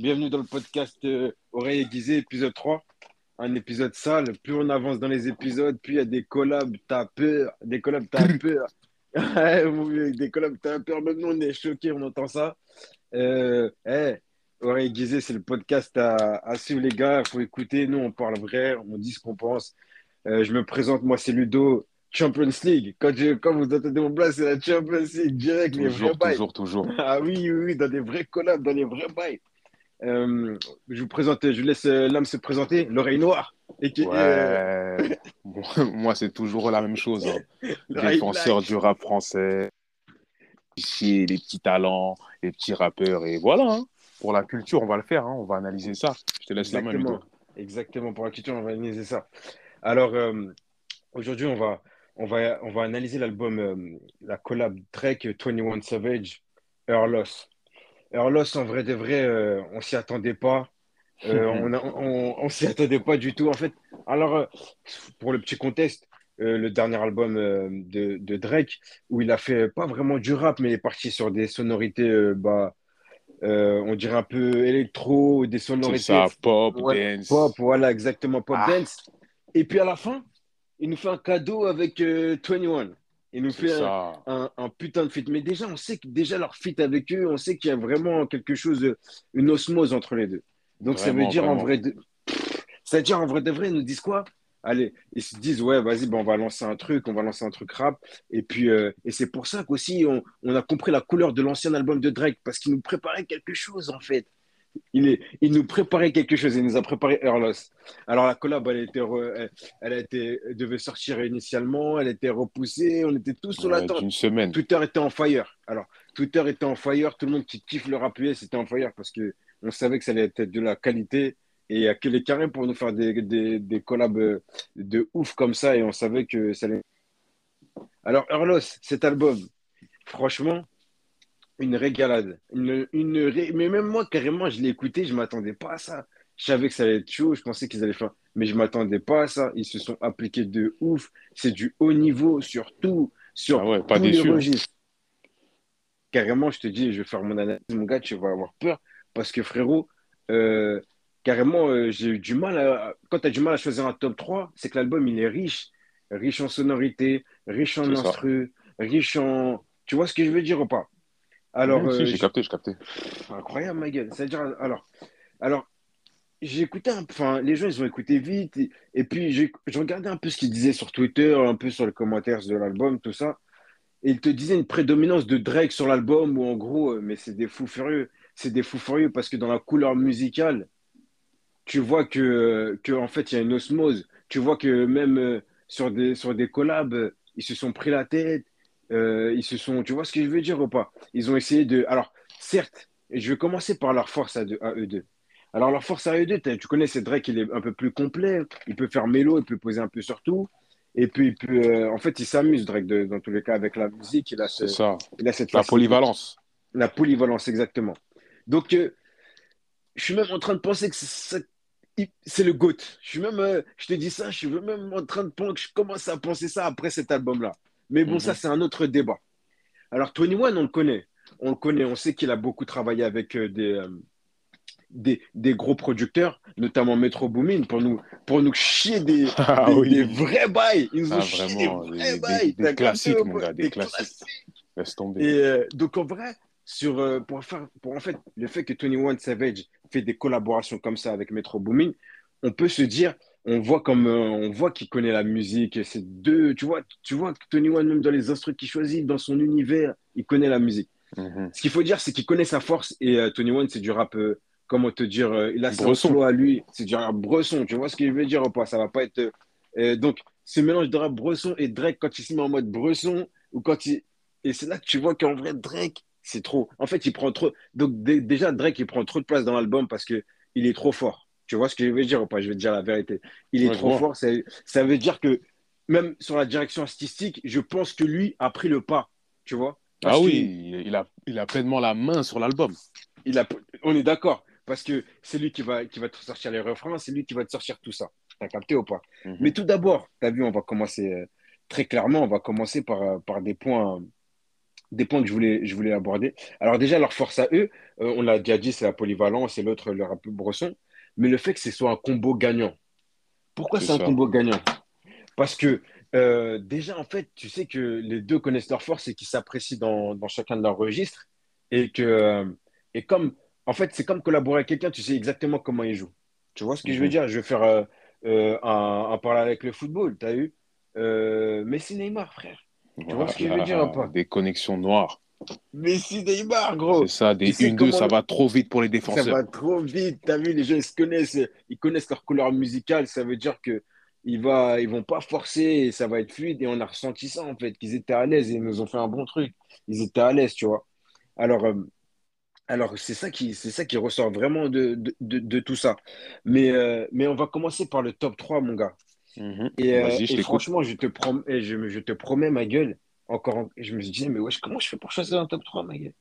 Bienvenue dans le podcast euh, Oreille aiguisée, épisode 3. Un épisode sale. Plus on avance dans les épisodes, plus il y a des collabs, t'as peur. Des collabs, t'as peur. des collabs, t'as peur. Même nous, on est choqués, on entend ça. Euh, hey, Oreille aiguisée, c'est le podcast à, à suivre, les gars. Il faut écouter. Nous, on parle vrai, on dit ce qu'on pense. Euh, je me présente, moi, c'est Ludo. Champions League. Quand, je, quand vous entendez mon place, c'est la Champions League direct, toujours, les vrais bails. Toujours, toujours, Ah oui, oui, oui, dans des vrais collabs, dans les vrais bails. Euh, je vous présente, je laisse euh, l'homme se présenter, l'oreille noire. Et qui, euh, Ouais. Moi, c'est toujours la même chose. hein. Défenseur black. du rap français. Les petits talents, les petits rappeurs. Et voilà. hein. Pour la culture, on va le faire. hein. On va analyser ça. Je te laisse la main, Exactement. Ludo. Exactement, pour la culture, on va analyser ça. Alors, euh, aujourd'hui, on va, on va, on va analyser l'album, la collab Drake 21 Savage, Earlos. Earlos, en vrai de vrai, euh, on s'y attendait pas. Euh, on a- on, on s'y attendait pas du tout. En fait, alors, euh, pour le petit contexte, euh, le dernier album de, de Drake, où il a fait pas vraiment du rap, mais il est parti sur des sonorités, bah, on dirait un peu électro, des sonorités ça, pop, Ouais, dance. Pop, voilà, exactement, pop Ah. dance. Et puis à la fin, il nous fait un cadeau avec euh, 21. Il nous fait un, ça. un- un putain de feat. Mais déjà, on sait que déjà leur feat avec eux, on sait qu'il y a vraiment quelque chose, de- une osmose entre les deux. Donc ça veut Vraiment, dire en vrai de... Ça veut dire en vrai de vrai, ils nous disent quoi? Allez, ils se disent, ouais, vas-y, ben, on va lancer un truc, on va lancer un truc rap. Et puis, euh, et c'est pour ça qu'aussi, on, on a compris la couleur de l'ancien album de Drake, parce qu'il nous préparait quelque chose, en fait. Il, est, il nous préparait quelque chose, il nous a préparé Earlos. Alors la collab, elle, a été re- elle, elle a été, elle devait sortir initialement, elle été repoussée, on était tous sur Ouais, l'attente. D'une semaine. Twitter était en fire. Alors, Twitter était en fire, tout le monde qui kiffe le rap US était en fire parce que on savait que ça allait être de la qualité et il n'y a que les carrés pour nous faire des, des, des collabs euh, de ouf comme ça et on savait que ça allait. Alors, Earlos, cet album, franchement, une régalade. Une, une ré- Mais même moi, carrément, je l'ai écouté, je ne m'attendais pas à ça. Je savais que ça allait être chaud, je pensais qu'ils allaient faire. Mais je ne m'attendais pas à ça. Ils se sont appliqués de ouf. C'est du haut niveau sur tout, sur Ah ouais, pas tous les déçu. hein. registres. Carrément, je te dis, je vais faire mon analyse, mon gars, tu vas avoir peur. Parce que frérot, euh, carrément, euh, j'ai eu du mal à. Quand tu as du mal à choisir un top 3, c'est que l'album, il est riche. Riche en sonorité, riche en instru, riche en. Tu vois ce que je veux dire ou pas? Alors, Oui, si, euh, j'ai capté, j'ai capté. Pff, incroyable, ma gueule. C'est-à-dire, alors, alors j'ai écouté, un- enfin, les gens, ils ont écouté vite, et, et puis j'ai- je regardais un peu ce qu'ils disaient sur Twitter, un peu sur les commentaires de l'album, tout ça, et ils te disaient une prédominance de Drake sur l'album, ou en gros, euh, mais c'est des fous furieux, c'est des fous furieux parce que dans la couleur musicale, tu vois que, que en fait, il y a une osmose, tu vois que même euh, sur des, sur des collabs, ils se sont pris la tête, euh, ils se sont, tu vois ce que je veux dire ou pas? Ils ont essayé de, alors, certes, je vais commencer par leur force à, deux- à eux deux. Alors, leur force à eux deux, tu connais, c'est Drake, il est un peu plus complet. Il peut faire mélo, il peut poser un peu sur tout. Et puis, il peut, euh, en fait, il s'amuse, Drake, de- dans tous les cas, avec la musique. Il a, ce- ça. il a cette La facilité. polyvalence. La polyvalence, exactement. Donc, euh, je suis même en train de penser que c'est le GOAT. Je suis même, je te dis ça, je suis même en train de penser, je commence à penser ça après cet album-là. Mais bon, Mhm. ça, c'est un autre débat. Alors, 21, on le connaît. On le connaît. On sait qu'il a beaucoup travaillé avec euh, des, euh, des, des gros producteurs, notamment Metro Boomin, pour nous, pour nous chier des, Ah des, oui. des vrais bails. Ils nous ont Ah, chié vraiment, des des- vrais bails. des classiques, mon gars, des classiques. Laisse tomber. et euh, donc en vrai, sur, euh, pour faire, pour en fait, le fait que 21 Savage fait des collaborations comme ça avec Metro Boomin, on peut se dire, on voit comme, euh, on voit qu'il connaît la musique. et C'est deux, tu vois, tu vois que 21 même dans les instruments qu'il choisit, dans son univers, il connaît la musique. Mhm. Ce qu'il faut dire, c'est qu'il connaît sa force et euh, 21 c'est du rap. euh, comment te dire, il a son flow à lui, c'est du rap bresson. Tu vois ce que je veux dire ou pas Ça va pas être. donc ce mélange de rap bresson et Drake quand il se met en mode bresson ou quand il et c'est là que tu vois qu'en vrai, Drake, c'est trop. En fait, il prend trop. Donc, dé- déjà, Drake, il prend trop de place dans l'album parce que il est trop fort. Tu vois ce que je veux dire ou pas? Je vais te dire la vérité. Il est Ouais, trop fort. Ça, ça veut dire que même sur la direction artistique, je pense que lui a pris le pas. Tu vois? Parce Ah oui, il a, il a pleinement la main sur l'album. il a, on est d'accord. Parce que c'est lui qui va, qui va te sortir les refrains, c'est lui qui va te sortir tout ça. T'as capté ou pas? Mhm. Mais tout d'abord, tu as vu, on va commencer euh, très clairement, on va commencer par, euh, par des points des points que je voulais, je voulais aborder. Alors déjà, leur force à eux, euh, on l'a déjà dit, c'est la polyvalence et l'autre, le rap bresson. Mais le fait que ce soit un combo gagnant. Pourquoi C'est un combo gagnant? Parce que euh, déjà, en fait, tu sais que les deux connaissent leurs forces et qu'ils s'apprécient dans, dans chacun de leurs registres. Et que, euh, et comme, en fait, c'est comme collaborer avec quelqu'un, tu sais exactement comment il joue. Tu vois ce que je veux Mhm. dire? Je vais faire euh, euh, un, un parallèle avec le football, t'as vu? Euh, Messi Neymar, frère. Tu vois ce que je veux dire ou Voilà, pas? des connexions noires. Messi Neymar, C'est gros. ça, Tu des sais 1-2, comment ça va trop vite pour les ça défenseurs. va trop vite. T'as vu, les gens, ils se connaissent, ils connaissent leur couleur musicale. Ça veut dire que va, ils vont pas forcer et ça va être fluide. Et on a ressenti ça, en fait, qu'ils étaient à l'aise et ils nous ont fait un bon truc. Ils étaient à l'aise, tu vois. Alors, euh, alors c'est ça qui, c'est ça qui ressort vraiment de, de, de, de tout ça. Mais, euh, mais on va commencer par le top 3 mon gars. Mhm. Et, euh, je et franchement, je te prom- et je, me- je te promets, ma gueule, encore, en- je me disais, mais wesh, comment je fais pour choisir un top 3 ma gueule?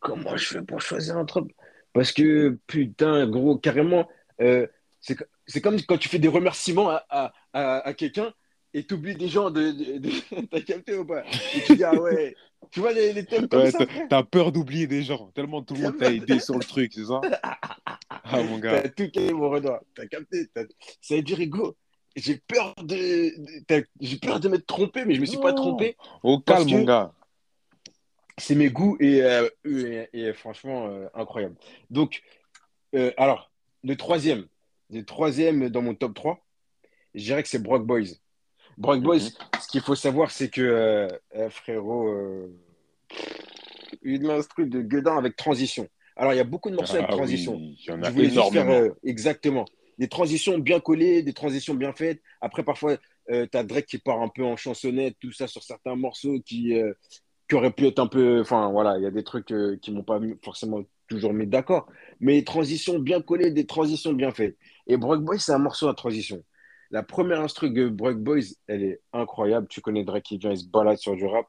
Comment je fais pour choisir un top? Parce que, putain, gros, carrément, euh, c'est, co- c'est comme quand tu fais des remerciements à, à, à, à quelqu'un et tu oublies des gens de, de, de- T'as capté ou pas? Et tu dis, ah ouais, tu vois les, les thèmes comme Ouais, ça, t'as peur d'oublier des gens, tellement tout le monde t'a aidé sur le truc, c'est ça? Ah, mon gars. T'as tout calé, mon Renoir. T'as capté? T'as- Ça veut dire, Hugo, j'ai peur de, j'ai peur de m'être trompé, mais je me suis pas trompé. Au calme, mon gars. c'est mes goûts et, euh, et, et franchement euh, incroyable. Donc, euh, alors, le troisième, le troisième dans mon top 3, je dirais que c'est Brock Boys. Brock Boys, Mhm. ce qu'il faut savoir, c'est que frérot, euh, une instru de Guedin avec transition. Alors, il y a beaucoup de morceaux avec Ah transition. oui, il y en Je a juste faire énormément. euh, exactement des transitions bien collées, des transitions bien faites. Après, parfois, tu as Drake qui part un peu en chansonnette, tout ça sur certains morceaux qui, euh, qui auraient pu être un peu. Enfin, voilà, il y a des trucs euh, qui m'ont pas forcément toujours mis d'accord. Mais des transitions bien collées, des transitions bien faites. Et Brock Boys, c'est un morceau à transition. La première instru de Brock Boys, elle est incroyable. Tu connais Drake qui vient, il se balade sur du rap.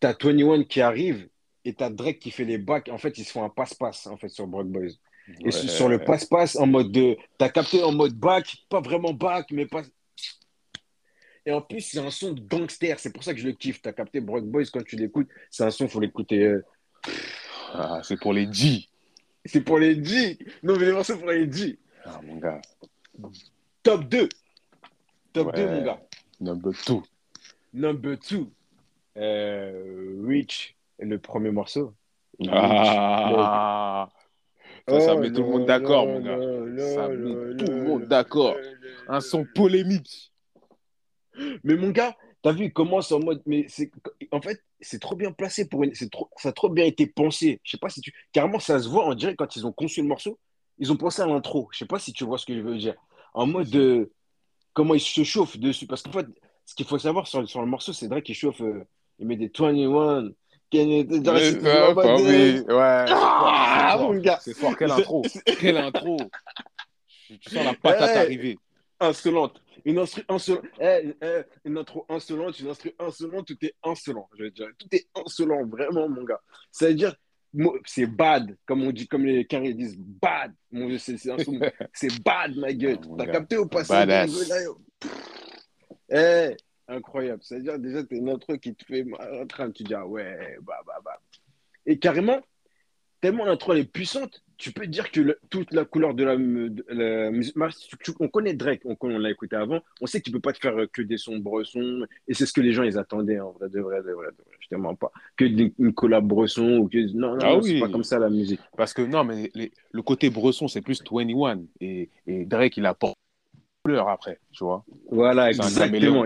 Tu as 21 qui arrive et tu as Drake qui fait les bacs. En fait, ils se font un passe-passe en fait, sur Brock Boys. Et Ouais. sur le passe-passe en mode de. T'as capté en mode back, pas vraiment back, mais pas. Et en plus, c'est un son de gangster, c'est pour ça que je le kiffe. T'as capté Brock Boys quand tu l'écoutes, c'est un son, faut l'écouter. euh, Ah, c'est pour les G. C'est pour les G. Non, mais les morceaux pour les G. Ah, mon gars. Top 2. Top Ouais. 2, mon gars. Number two. Number 2. Euh, Rich, le premier morceau. Rich, Ah, ça, ça Oh met tout le monde d'accord, mon gars. Ça met tout le monde d'accord. Un son polémique. Mais mon gars, t'as vu, il commence en mode. Mais c'est, en fait, c'est trop bien placé pour une. C'est trop, ça a trop bien été pensé. Je sais pas si tu. Carrément, ça se voit, on dirait, quand ils ont conçu le morceau, ils ont pensé à l'intro. Je sais pas si tu vois ce que je veux dire. En mode de. Comment ils se chauffent dessus. Parce qu'en fait, ce qu'il faut savoir sur, sur le morceau, c'est Drake qui chauffe. euh, il met des 21. Genre, c'est- bah oui, ouais, Ah, fort, c'est mon fort. gars. C'est fort, quelle intro. Quelle intro. Tu sens la patate Ouais. arriver. insolente. Une instru insolente. Eh, eh, une intro insolente, une instru insolente, tout est insolent. Je veux dire, tout est insolent, vraiment, mon gars. Ça veut dire, c'est bad, comme on dit, comme les carrés disent, bad. Mon Dieu, c'est c'est bad, ma gueule. Ah, T'as capté au passé Badass. Eh, incroyable. Ça veut dire, déjà, t'as une intro qui te fait mal en train, tu dis, ah ouais, bah, bah, bah. Et carrément, tellement l'intro elle est puissante, tu peux dire que le- toute la couleur de la, de la musique. Tu- tu- On connaît Drake, on, on l'a écouté avant, on sait qu'il peut pas te faire que des sons bresson, et c'est ce que les gens ils attendaient en vrai, de vrai, de vrai, de vrai. Je te mens pas. Que des- une collab bresson ou que. Non, non, Ah non, oui. c'est pas comme ça la musique. Parce que non, mais les- le côté bresson, c'est plus 21. Et, et Drake, il apporte couleur après, tu vois. Voilà, exactement.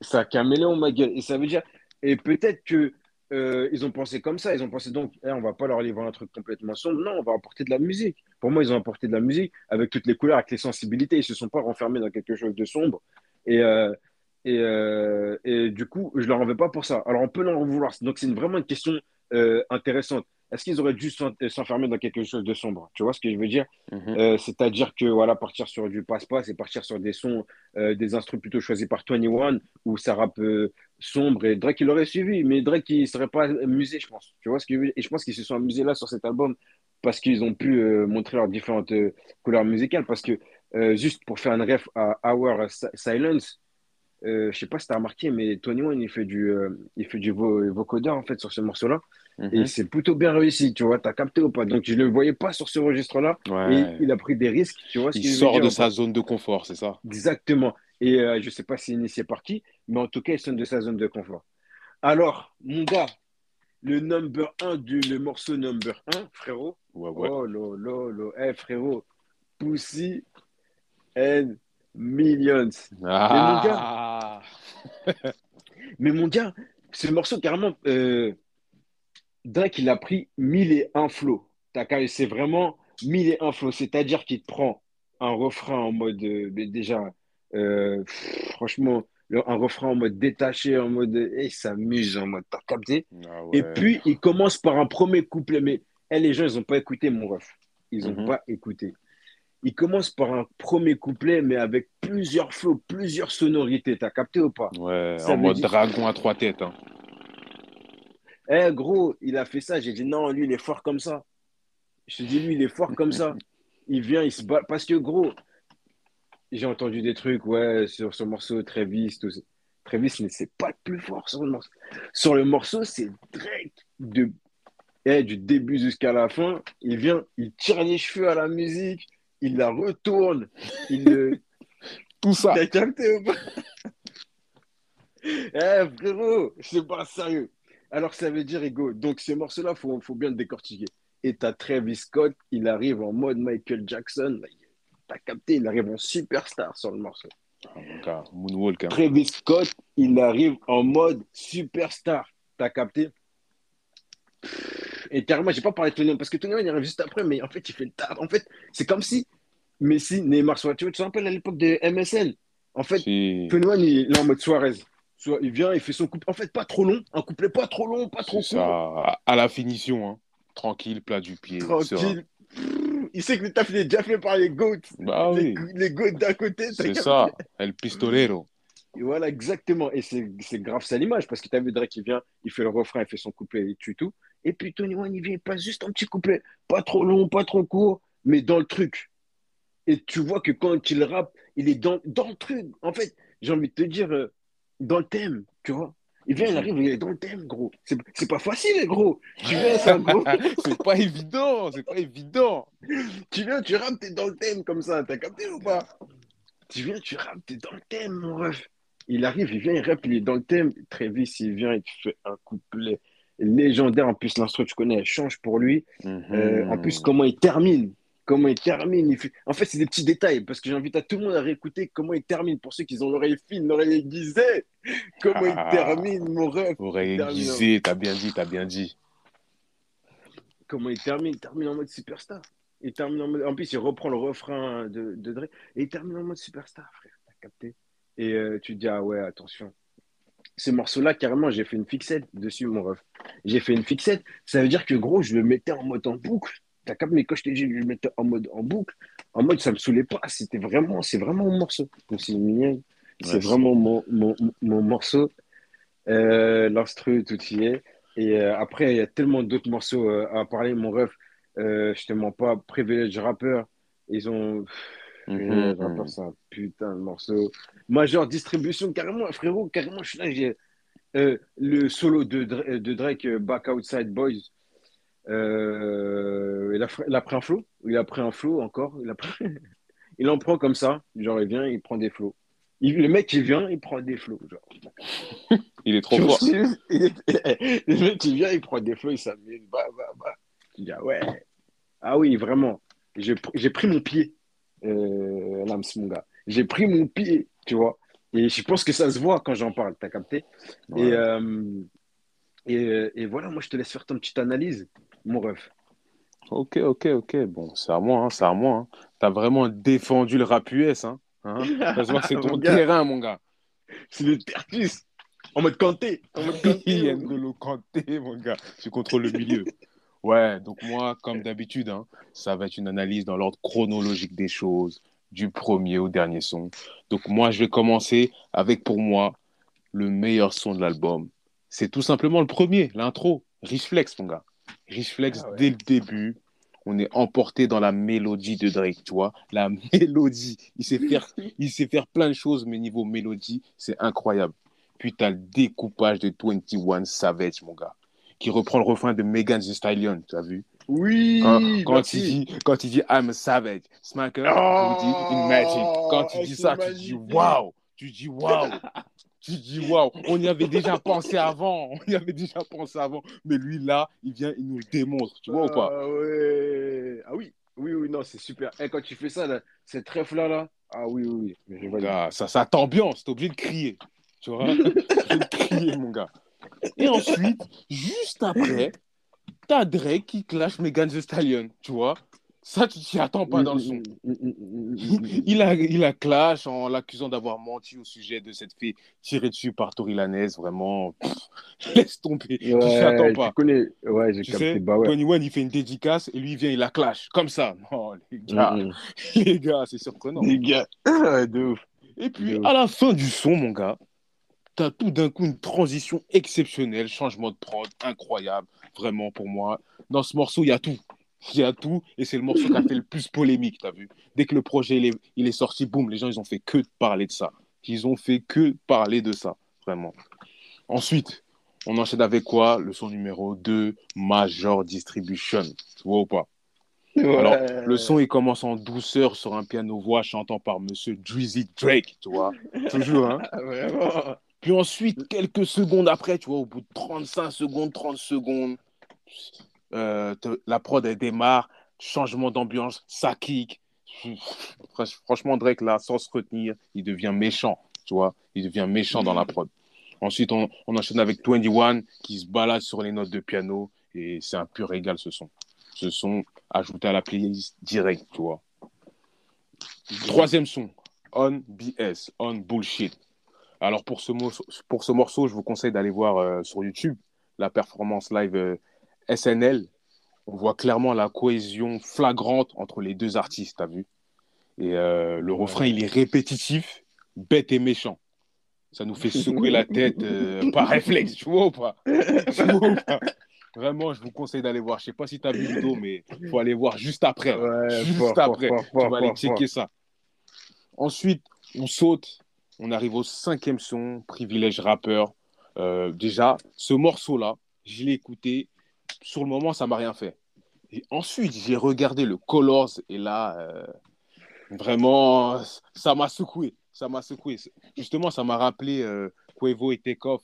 C'est un caméléon, ma gueule. Et ça veut dire. Et peut-être que. euh, ils ont pensé comme ça, ils ont pensé donc, eh, on va pas leur livrer un truc complètement sombre, non, on va apporter de la musique. Pour moi, ils ont apporté de la musique avec toutes les couleurs, avec les sensibilités, ils se sont pas renfermés dans quelque chose de sombre. Et, euh, et, euh, et du coup, je leur en veux pas pour ça. Alors, on peut leur en vouloir. Donc, c'est vraiment une question intéressante. Est-ce qu'ils auraient dû s'en- s'enfermer dans quelque chose de sombre? Tu vois ce que je veux dire? Mhm. Euh, c'est-à-dire que voilà, partir sur du passe-passe et partir sur des sons, euh, des instruments plutôt choisis par 21, où ça rappe euh, sombre et Drake il aurait suivi, mais Drake il serait pas amusé, je pense. Tu vois ce que je veux dire? Et je pense qu'ils se sont amusés là sur cet album parce qu'ils ont pu montrer leurs différentes couleurs musicales. Parce que juste pour faire un ref à Our Si- Silence, euh, je sais pas si tu as remarqué, mais Tony One, il fait du, euh, il fait du vo- vocodeur en fait sur ce morceau-là. Et Mhm. c'est plutôt bien réussi, tu vois. Tu as capté ou pas? Donc, je ne le voyais pas sur ce registre-là. Et Ouais. il a pris des risques, tu vois ce Il que je veux sort dire de ou sa pas? zone de confort, c'est ça? Exactement. Et euh, je ne sais pas s'il est initié par qui, mais en tout cas, il sonne de sa zone de confort. Alors, mon gars, le number un du le morceau number un, frérot. Ouais, ouais. Oh, lo, lo, lo. Eh, frérot, Pussy and Millions. Mais mon gars, Ah! mais mon gars, ce morceau, carrément, euh, Drake, il a pris 1001 flows. T'as qu'à- C'est vraiment 1001 flows. C'est-à-dire qu'il te prend un refrain en mode, euh, mais déjà, euh, pff, franchement, un refrain en mode détaché, en mode, et il s'amuse, en mode, t'as capté? Ah Et puis, il commence par un premier couplet. Mais eh, les gens, ils n'ont pas écouté, mon ref. Ils n'ont Mhm. pas écouté. Il commence par un premier couplet, mais avec plusieurs flows, plusieurs sonorités. T'as capté ou pas? Ouais, Ça en mode dire, dragon à trois têtes. hein. eh gros, il a fait ça. J'ai dit non, lui, il est fort comme ça. Je te dis, lui, il est fort comme ça. Il vient, il se bat. Parce que, gros, j'ai entendu des trucs, ouais, sur ce morceau, Travis, tout ça. Travis, mais c'est pas le plus fort sur le morceau. Sur le morceau, c'est Drake. De, eh, du début jusqu'à la fin, il vient, il tire les cheveux à la musique, il la retourne, il le. Tout ça. T'as capté ou pas? Eh, frérot, c'est pas sérieux. Alors, ça veut dire, Ego, donc ce morceau-là, faut, faut bien le décortiquer. Et t'as Travis Scott, il arrive en mode Michael Jackson. T'as capté, il arrive en superstar sur le morceau. Ah, mon gars, Moonwalk. hein. Travis Scott, il arrive en mode superstar. T'as capté? Et carrément, j'ai pas parlé de Tony parce que Tony il arrive juste après, mais en fait, il fait le taf. En fait, c'est comme si Messi, Neymar, soit, tu vois, tu te rappelles à l'époque de MSN. En fait, Si, Tony il est en mode Suarez. Soit il vient, il fait son couplet. En fait, pas trop long. Un couplet pas trop long, pas trop court. À la finition, hein. Tranquille, plat du pied. Tranquille. Il sait que le taf il est déjà fait par les goats. Bah Les, oui, les goats d'à côté. c'est ça. El pistolero. Voilà, exactement. Et c'est grave ça l'image, parce que tu as vu Drake, il vient, il fait le refrain, il fait son couplet, il tue tout. Et puis Tony One, il vient, il passe juste un petit couplet. Pas trop long, pas trop court, mais dans le truc. Et tu vois que quand il rappe, il est dans, dans le truc. En fait, j'ai envie de te dire, euh, dans le thème, tu vois. Il vient, il arrive, il est dans le thème, gros. C'est pas facile, gros. Tu viens, c'est gros. c'est pas évident, c'est pas évident. Tu viens, tu rappes, t'es dans le thème comme ça. T'as capté ou pas? Tu viens, tu rappes, t'es dans le thème, mon ref. Il arrive, il vient, il rappe, il est dans le thème. Travis, il vient, il fait un couplet légendaire. En plus, l'instru, tu connais, elle change pour lui. Euh, en plus, Mhm. comment il termine. Comment il termine. il fait- En fait, c'est des petits détails parce que j'invite à tout le monde à réécouter comment il termine. Pour ceux qui ont l'oreille fine, l'oreille aiguisée. Comment il Ah. termine, mon ref. Oreille aiguisée, t'as bien dit, t'as bien dit. Comment il termine Il termine en mode superstar. Il termine en, mode... en plus, il reprend le refrain de, de Dre et il termine en mode superstar, frère. T'as capté? Et euh, tu te dis, ah ouais, attention. Ce morceau-là, carrément, j'ai fait une fixette dessus, mon ref. J'ai fait une fixette. Ça veut dire que, gros, je le mettais en mode en boucle. T'as capté Mais quand je t'ai dit, je le mettais en mode en boucle. En mode, ça me saoulait pas. C'était vraiment, c'est vraiment mon morceau. Donc, C'est mignon. C'est Ouais, vraiment mon, mon, mon morceau. Euh, L'instru, tout y est. Et euh, après, il y a tellement d'autres morceaux euh, à parler, mon ref. Je te mens pas, Privilege Rapper, ils ont. Mhm. Rapper, c'est un putain de morceau. Major Distribution, carrément, frérot, carrément, je suis là, j'ai. euh, le solo de, de Drake, euh, Back Outside Boys, euh, il, a, fr- il a pris un flow, il a pris un flow encore, il, a pris- il en prend comme ça, genre il vient, il prend des flows. Il- le mec, il vient, il prend des flows. Genre. Il est trop fort. est- Le mec, il vient, il prend des flots, il s'amuse, bah, bah, bah. Tu dis, ah ouais. Ah oui, vraiment. J'ai pris mon pied, euh, Lams, mon gars. J'ai pris mon pied, tu vois. Et je pense que ça se voit quand j'en parle, t'as capté Ouais. et, euh, et, euh, et voilà, moi, je te laisse faire ton petite analyse, mon ref. Ok, ok, ok. Bon, c'est à moi, hein, c'est à moi. Hein. T'as vraiment défendu le rap US. Hein. Hein c'est ton Mon terrain, mon gars. C'est le tertus. En mode Kanté. En mode Kanté, mon gars. Tu contrôles le milieu. Ouais, donc moi, comme d'habitude, hein, ça va être une analyse dans l'ordre chronologique des choses, du premier au dernier son. Donc moi, je vais commencer avec, pour moi, le meilleur son de l'album. C'est tout simplement le premier, l'intro. Rich Flex, mon gars. Rich Flex, Ah ouais. dès le début, on est emporté dans la mélodie de Drake, tu vois. La mélodie. Il sait faire, il sait faire plein de choses, mais niveau mélodie, c'est incroyable. Puis tu as le découpage de 21 Savage, mon gars, qui reprend le refrain de Megan Thee Stallion, tu as vu? Oui, quand, il dit, quand il dit I'm a savage, Smacker, Oh, il dit in magic. Quand il dit ça, tu dis waouh, tu dis waouh, tu dis waouh. On y avait déjà pensé avant, on y avait déjà pensé avant, mais lui là, il vient, il nous le démontre, tu vois ou pas? Ah ouais. Ah oui, oui, oui, non, c'est super. Et quand tu fais ça, là, cette trèfle-là, là, ah oui, oui, oui. Mais je. Gars, ça, ça t'ambiance, t'es obligé de crier, tu vois, t'es obligé de crier, mon gars. Et ensuite, juste après, t'as Drake qui clash Megan Thee Stallion, tu vois. Ça, tu t'y attends pas dans le son. Il a, il a clash en l'accusant d'avoir menti au sujet de cette fille tirée dessus par Tory Lanez. Vraiment, pff, laisse tomber. tu t'y attends Ouais, pas. tu connais. Ouais, j'ai capté. sais, Bah ouais. Tony One, il fait une dédicace et lui, il vient, il la clash. Comme ça. Non, les gars, Mm, les gars, c'est surprenant. Les gars. Ouais, de ouf. Et puis, De ouf. à la fin du son, mon gars, t'as tout d'un coup une transition exceptionnelle, changement de prod, incroyable, vraiment pour moi. Dans ce morceau, il y a tout. Il y a tout, et c'est le morceau qui a fait le plus polémique, t'as vu. Dès que le projet il est, il est sorti, boum, les gens, ils ont fait que de parler de ça. Ils ont fait que parler de ça, vraiment. Ensuite, on enchaîne avec quoi? Le son numéro 2, Major Distribution. Tu vois ou pas? Alors, le son, il commence en douceur sur un piano-voix chantant par Monsieur Drizzy Drake, tu vois. Toujours, hein. Vraiment. Puis ensuite, quelques secondes après, tu vois, au bout de 35 secondes, 30 secondes, euh, la prod, elle démarre, changement d'ambiance, ça kick. Franch- Franchement, Drake, là, sans se retenir, il devient méchant, tu vois. Il devient méchant dans la prod. Ensuite, on, on enchaîne avec 21 qui se balade sur les notes de piano et c'est un pur régal, ce son. Ce son ajouté à la playlist direct, tu vois. Troisième son, On BS, On Bullshit. Alors pour ce, mo- pour ce morceau, je vous conseille d'aller voir euh, sur YouTube la performance live euh, SNL. On voit clairement la cohésion flagrante entre les deux artistes, t'as vu? Et euh, le refrain, il est répétitif, bête et méchant. Ça nous fait secouer la tête par réflexe, tu vois ou pas? Tu vois ou pas? Vraiment, je vous conseille d'aller voir. Je sais pas si tu as vu le vidéo, mais il faut aller voir juste après. Ouais, juste fort, fort, après. fort, tu vas aller checker ça. Ensuite, on saute. On arrive au cinquième son, Privilège rappeur. Euh, déjà, ce morceau-là, je l'ai écouté. Sur le moment, ça m'a rien fait. Et ensuite, j'ai regardé le Colors et là, euh, vraiment, ça m'a secoué. Ça m'a secoué. Justement, ça m'a rappelé euh, Quavo et Takeoff,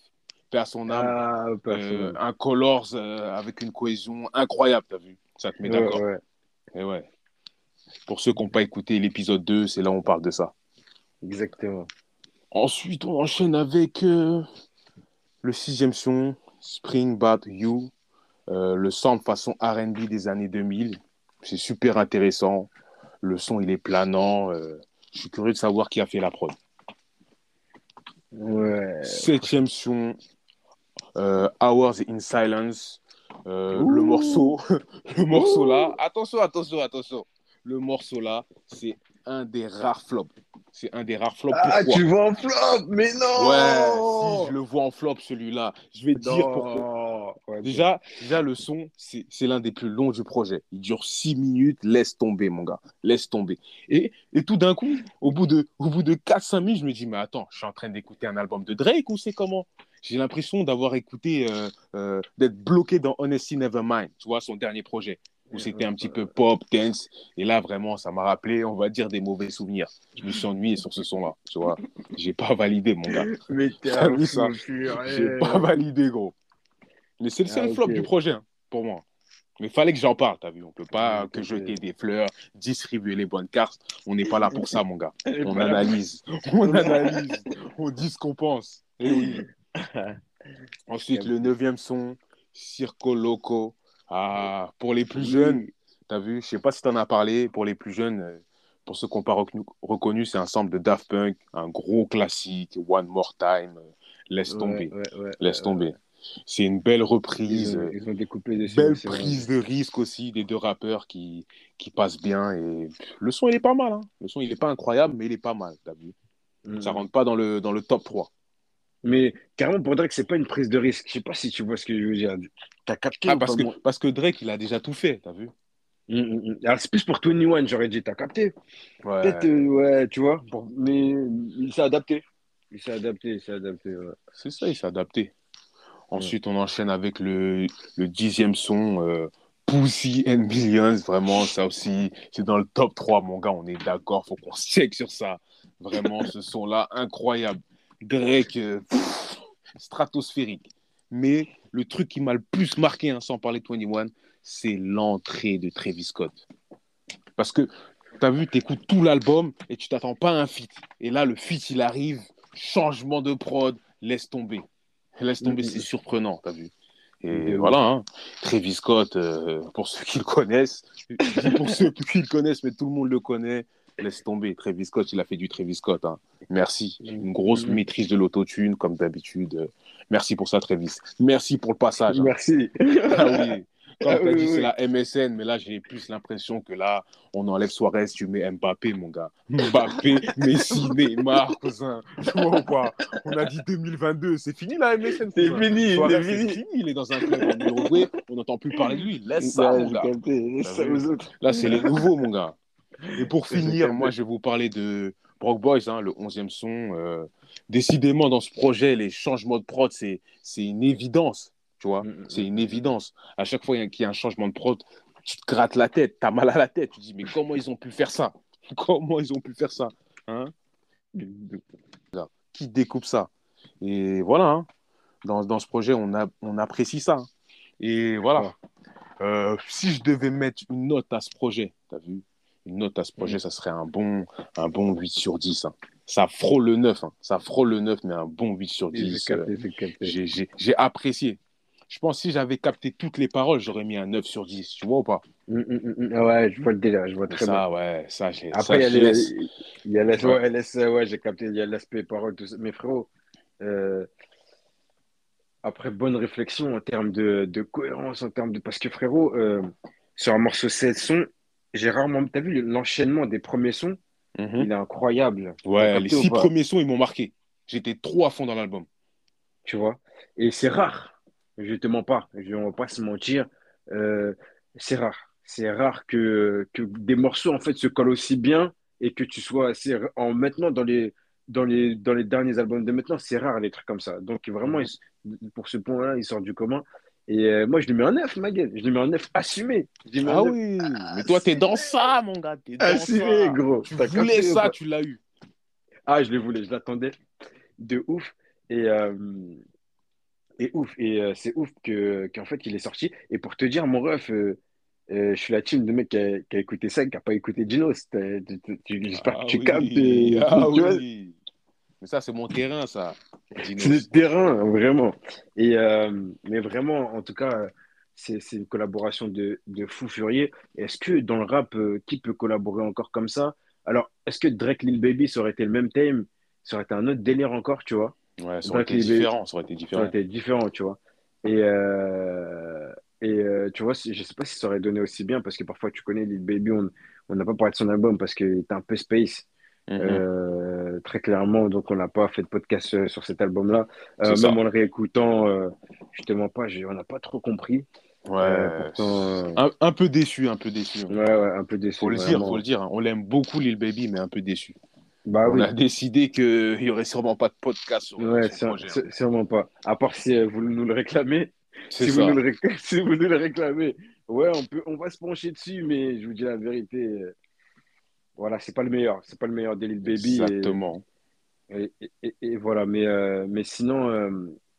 paix à son âme. Ah, Euh, un Colors avec une cohésion incroyable, t'as vu? Ça te met Ouais, d'accord. ouais, Et ouais. Pour ceux qui n'ont pas écouté l'épisode 2, c'est là où on parle de ça. exactement. Ensuite, on enchaîne avec euh, le sixième son, Spring Bat You, euh, le sample façon RB des années 2000. C'est super intéressant. Le son, il est planant. euh, je suis curieux de savoir qui a fait la prod. Ouais. Septième son, Hours in Silence. Le morceau, le morceau là, attention, attention, attention. Le morceau là, c'est un des rares flops. C'est un des rares flops. Ah, Pourquoi tu vois en flop, mais non Ouais, si je le vois en flop celui-là, je vais te dire pourquoi. Ouais, Déjà, déjà le son, c'est c'est l'un des plus longs du projet. Il dure 6 minutes, laisse tomber, mon gars. Laisse tomber. Et, et tout d'un coup, au bout de, au bout de 4-5 minutes, je me dis, mais attends, je suis en train d'écouter un album de Drake ou c'est comment? J'ai l'impression d'avoir écouté, euh, euh, d'être bloqué dans Honesty Nevermind, tu vois, son dernier projet, où c'était un petit peu pop, dance. Et là, vraiment, ça m'a rappelé, on va dire, des mauvais souvenirs. Je me suis ennuyé sur ce son-là, tu vois. J'ai pas validé, mon gars. Mais t'es T'as un vu ça. J'ai pas validé, gros. Mais c'est le seul Ah, flop du projet, hein, pour moi. Mais fallait que j'en parle, t'as vu. On peut pas Ok, que jeter des fleurs, distribuer les bonnes cartes. On n'est pas là pour ça, mon gars. On analyse, on analyse, on dit ce qu'on pense. Et oui. Ensuite, le neuvième son, Circo Loco. Ah, pour les plus jeunes, t'as vu, je sais pas si t'en as parlé, pour les plus jeunes, euh, pour ceux qui n'ont pas reconnu, c'est un sample de Daft Punk, un gros classique, One More Time, euh, laisse tomber, ouais, ouais, laisse tomber. C'est une belle reprise, ont, euh, ils ont découpé dessus. belle vrai. prise de risque aussi des deux rappeurs qui, qui passent bien. Et le son, il est pas mal. hein. Le son, il est pas incroyable, mais il est pas mal, t'as vu. Mhm. Ça rentre pas dans le, dans le top 3. Mais carrément, pour que c'est pas une prise de risque. Je sais pas si tu vois ce que je veux dire. T'as capté Ah, ou parce pas que, moi? parce que Drake, il a déjà tout fait, t'as vu? Mm, mm, mm. Alors, c'est plus pour 21, j'aurais dit, t'as capté? Peut-être, Ouais, euh, ouais, tu vois, pour- mais il s'est adapté. Il s'est adapté, il s'est adapté, ouais. c'est ça, il s'est adapté. Ouais. Ensuite, on enchaîne avec le, le dixième son, euh, Pussy and Billions. Vraiment, ça aussi, c'est dans le top 3, mon gars. On est d'accord, faut qu'on check sur ça. Vraiment, ce son-là, incroyable. Drake, euh, pff, stratosphérique. Mais le truc qui m'a le plus marqué, hein, sans parler de 21, c'est l'entrée de Travis Scott. Parce que tu as vu, tu écoutes tout l'album et tu t'attends pas à un feat. Et là, le feat, il arrive, changement de prod, laisse tomber. Laisse tomber, Mhm. c'est surprenant, tu as vu. Et De voilà, hein. Travis Scott, euh, pour ceux qui le connaissent, pour ceux qui le connaissent, mais tout le monde le connaît, laisse tomber. Travis Scott, il a fait du Travis Scott. hein. Merci. Une grosse Mhm. maîtrise de l'autotune, comme d'habitude. Merci pour ça, Travis. Merci pour le passage. hein. Merci. Ah oui. As oui, dit, oui, c'est la MSN, mais là, j'ai plus l'impression que là, on enlève Suarez, tu mets Mbappé, mon gars. Mbappé, Messi, Neymar, cousin. Tu vois ou pas? On a dit 2022, c'est fini la MSN. C'est fini, c'est fini. il est dans un club en Uruguay, on n'entend plus parler de lui. Laisse ça, mon gars. Laisse T'as ça aux autres. Là, c'est les nouveaux, mon gars. Et pour finir, moi, je vais vous parler de Brock Boys, hein, le 11e son. Euh, décidément, dans ce projet, les changements de prod, c'est une évidence. Tu vois, Mm, mm, c'est une évidence. À chaque fois qu'il y a un changement de prod, tu te grattes la tête, tu as mal à la tête. Tu te dis, mais comment ils ont pu faire ça? Comment ils ont pu faire ça hein? Qui découpe ça? Et voilà, hein. dans, dans ce projet, on, a, on apprécie ça. Et voilà. Euh, si je devais mettre une note à ce projet, tu as vu? Une note à ce projet, Mm. ça serait un bon, un bon 8 sur 10. hein. Ça frôle le 9. hein. Ça frôle le 9, mais un bon 8 sur J'ai 10. euh, j'ai apprécié. Je pense que si j'avais capté toutes les paroles, j'aurais mis un 9 sur 10. Tu vois ou pas? Mm, mm. Ah Ouais, je vois le délire, je vois très bien. Ça, ouais, ça, Après, il y a je les- laisse. il y a l'as- Ouais. ouais, laisse- ouais, j'ai capté, il y a l'aspect parole, tout ça. Mais frérot, euh, après, bonne réflexion en termes de, de cohérence, en termes de. Parce que frérot, euh, sur un morceau 16 sons, j'ai rarement. T'as vu l'enchaînement des premiers sons, Mhm. il est incroyable. Ouais, les six premiers sons, ils m'ont marqué. J'étais trop à fond dans l'album. Tu vois? Et c'est rare, je te mens pas, je ne vais pas se mentir, euh, c'est rare. C'est rare que, que des morceaux en fait se collent aussi bien et que tu sois assez en maintenant dans les dans les dans les derniers albums de maintenant, c'est rare les trucs comme ça. Donc vraiment pour ce point-là, il sort du commun. Et euh, moi je lui mets un 9, ma gueule. Je lui mets un 9 assumé. Je lui mets un Ah 9 oui, mais toi, t'es dans ça, mon gars. T'es dans assumé, ça. gros. Tu T'as voulais ça, tu l'as eu. Ah, je le voulais, je l'attendais de ouf. Et, euh, et ouf. Et euh, c'est ouf que, qu'en fait, il est sorti. Et pour te dire, mon ref, euh, euh, je suis la team de mec qui a, qui a écouté ça, qui n'a pas écouté tu- tu- tu- J'espère Ah que tu oui, captes. et- ah tu vois, oui. Mais ça, c'est mon terrain, ça. c'est le terrain, vraiment. Et, euh, mais vraiment, en tout cas, c'est une collaboration de, de fou furieux. Est-ce que dans le rap, euh, qui peut collaborer encore comme ça? Alors, est-ce que Drake Lil Baby, ça aurait été le même thème? Ça aurait été un autre délire encore, tu vois? Ouais, ça aurait été différent. Ça aurait été Ça aurait différent. été différent, tu vois? Et, euh, et euh, tu vois, je sais pas si ça aurait donné aussi bien, parce que parfois, tu connais Lil Baby, on n'a pas parlé de son album parce qu'il était un peu space, Mhm. euh, très clairement, donc on n'a pas fait de podcast euh, sur cet album-là. Euh, même en le réécoutant, euh, justement pas, on n'a pas trop compris. Ouais. Euh, pourtant, euh, un, un peu déçu, un peu déçu. ouais, ouais, un peu déçu. Faut le dire, faut le dire. hein. On l'aime beaucoup, Lil Baby, mais un peu déçu. Bah On oui. a décidé qu'il n'y aurait sûrement pas de podcast sur, Ouais, sur projet. hein. sûr- sûrement pas. À part si euh, vous nous le réclamez. Si vous, le réc- si vous nous le réclamez, ouais, on peut, on va se pencher dessus, mais je vous dis la vérité, euh, voilà, c'est pas le meilleur, c'est pas le meilleur des Lil Baby. et- Exactement. Et, et- et- et voilà, mais, euh, mais sinon, euh,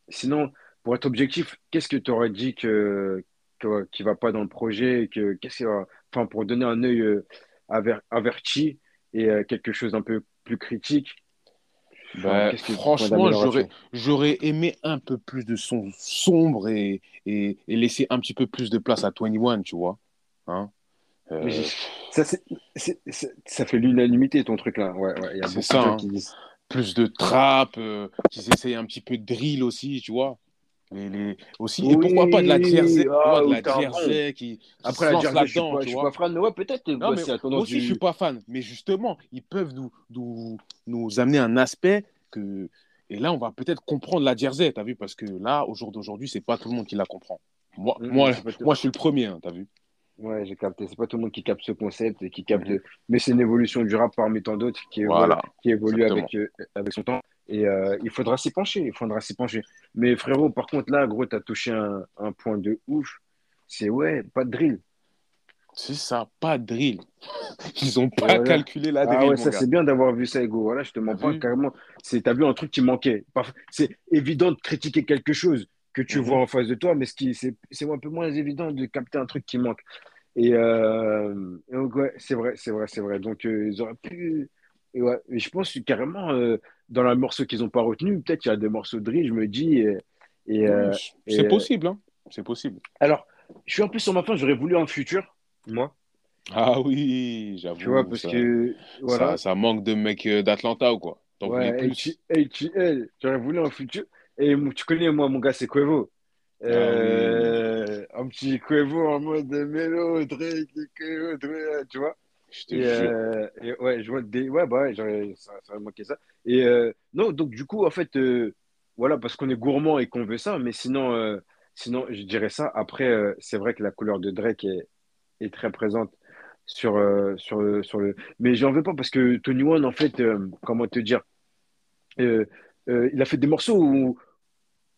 sinon, pour être objectif, qu'est-ce que tu aurais dit que, que, qui va pas dans le projet, que, qu'est-ce va- enfin, pour donner un œil aver- averti et euh, quelque chose d'un peu plus critique, Bah, que- franchement, j'aurais, j'aurais aimé un peu plus de son sombre et, et, et laisser un petit peu plus de place à 21, tu vois. Hein Euh, Ça, fait l'unanimité, ton truc là. Ouais, ouais, il y a C'est beaucoup ça, de gens hein. qui disent. plus de trap, euh, qu'ils essayent un petit peu de drill aussi, tu vois. Les, les- aussi, et Oui, pourquoi pas de la jersey, ah, de la jersey qui, qui Après se la Jersey, je suis pas, je suis pas fan. Ouais, peut-être. Bah, moi aussi, du- je suis pas fan. Mais justement, ils peuvent nous, nous, nous amener un aspect que. Et là, on va peut-être comprendre la jersey, t'as vu Parce que là, au jour d'aujourd'hui, c'est pas tout le monde qui la comprend. Moi, Mhm, moi, moi, je suis le premier, hein, t'as vu Ouais, j'ai capté. C'est pas tout le monde qui capte ce concept et qui capte. Mhm. Mais c'est une évolution du rap parmi tant d'autres qui évolue, Voilà, qui évolue exactement. avec, euh, avec son temps. Et euh, il faudra s'y pencher. Il faudra s'y pencher. Mais frérot, par contre, là, gros, t'as touché un, un point de ouf. C'est ouais, pas de drill. C'est ça, pas de drill. Ils ont pas Voilà. calculé la Ah drill, ouais, mon ça c'est bien d'avoir vu ça, Ego. Voilà, je te mens pas carrément. C'est, t'as vu un truc qui manquait. C'est évident de critiquer quelque chose que tu Mhm. vois en face de toi, mais ce c'est, c'est un peu moins évident de capter un truc qui manque. Et, euh, et donc, ouais, c'est vrai, c'est vrai, c'est vrai. Donc, euh, ils auraient pu. Et ouais, et je pense que carrément, euh, dans le morceau qu'ils n'ont pas retenu, peut-être il y a des morceaux de drill, je me dis. Et, et, C'est possible, hein. C'est possible. alors, je suis un peu sur ma fin, j'aurais voulu un futur, moi. Ah oui, j'avoue. Tu vois, parce ça, que. Voilà. ça, ça manque de mecs d'Atlanta ou quoi. Ouais, plus. ATL, j'aurais voulu un futur. Et mon- tu connais, moi, mon gars, c'est Quavo. Ah Euh, Un petit Quavo en mode mélo, Drake, Drake, tu vois. Je te Et, euh, et ouais, je vois des. Ouais, bah ouais, j'aurais- ça, manqué. Et euh, non, donc du coup, en fait, euh, voilà, parce qu'on est gourmand et qu'on veut ça, mais sinon, sinon, je dirais ça. Après, c'est vrai que la couleur de Drake est, est très présente sur, sur, le- sur le. Mais j'en veux pas parce que Tony One, en fait, comment te dire, il a fait des morceaux où,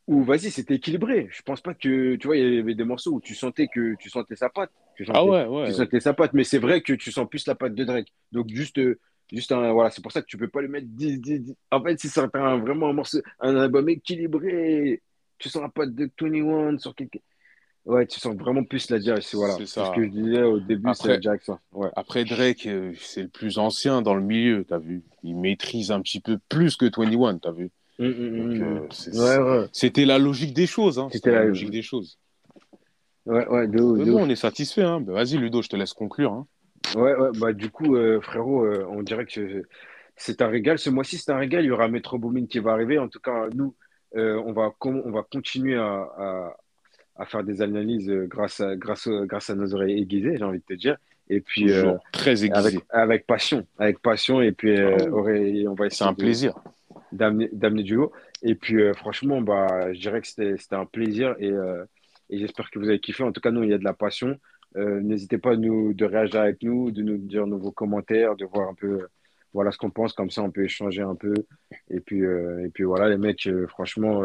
où vas-y, c'était équilibré. Je pense pas que, tu vois, il y avait des morceaux où tu sentais que tu sentais sa patte. Tu Ah sentais, ouais, tu ouais. sentais sa patte, mais c'est vrai que tu sens plus la patte de Drake. Donc, juste, euh, juste un, voilà, c'est pour ça que tu peux pas le mettre 10, 10, 10. En fait, si c'est un, vraiment un morceau, un album équilibré, tu sens la patte de 21 sur quelque. Ouais, tu sens vraiment plus la direction. Voilà, C'est ça. ce que je disais au début, c'est Après- la direction. Ouais. Après Drake, euh, c'est le plus ancien dans le milieu, t'as vu. Il maîtrise un petit peu plus que 21, t'as vu. C'était la logique des choses. Hein. C'était la logique des choses. ouais, ouais, de on est satisfait. Hein. Bah, Vas-y, Ludo, je te laisse conclure. Hein. Ouais, ouais, bah du coup, euh, frérot, euh, on dirait que c'est un régal. Ce mois-ci, c'est un régal. Il y aura Metro Boomin qui va arriver. En tout cas, nous, euh, on va, on va continuer à, à, à faire des analyses grâce à, grâce, au- grâce à nos oreilles aiguisées, j'ai envie de te dire. Et puis, euh, Toujours très avec, aiguisé. avec passion, avec passion. Et puis, euh, Ah oreille- on va C'est essayer un de- plaisir. D'amener du haut. Et puis, euh, franchement, bah, je dirais que c'était un plaisir et, euh, et j'espère que vous avez kiffé. En tout cas, nous, il y a de la passion. Euh, n'hésitez pas à nous, de réagir avec nous, de nous dire nos commentaires, de voir un peu voilà ce qu'on pense. Comme ça, on peut échanger un peu. Et puis, et puis voilà, les mecs, franchement,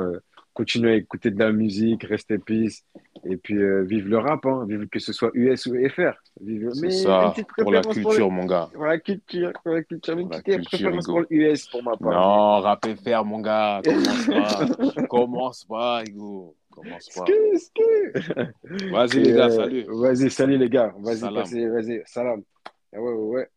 continuez à écouter de la musique, restez peace. Et puis, euh, vive le rap, hein, vive que ce soit US ou FR. Vive... C'est ça. Pour la culture, le- mon gars. Pour la culture, pour la culture, une Pour petite culture, préférence Hugo. pour le US pour ma part. Non, rap FR, mon gars. Commence pas. Commence pas, Hugo. Commence pas. Vas-y, les gars, euh, salut. Vas-y, salut les gars. Vas-y, vas-y, salam. Ah ouais, ouais, ouais.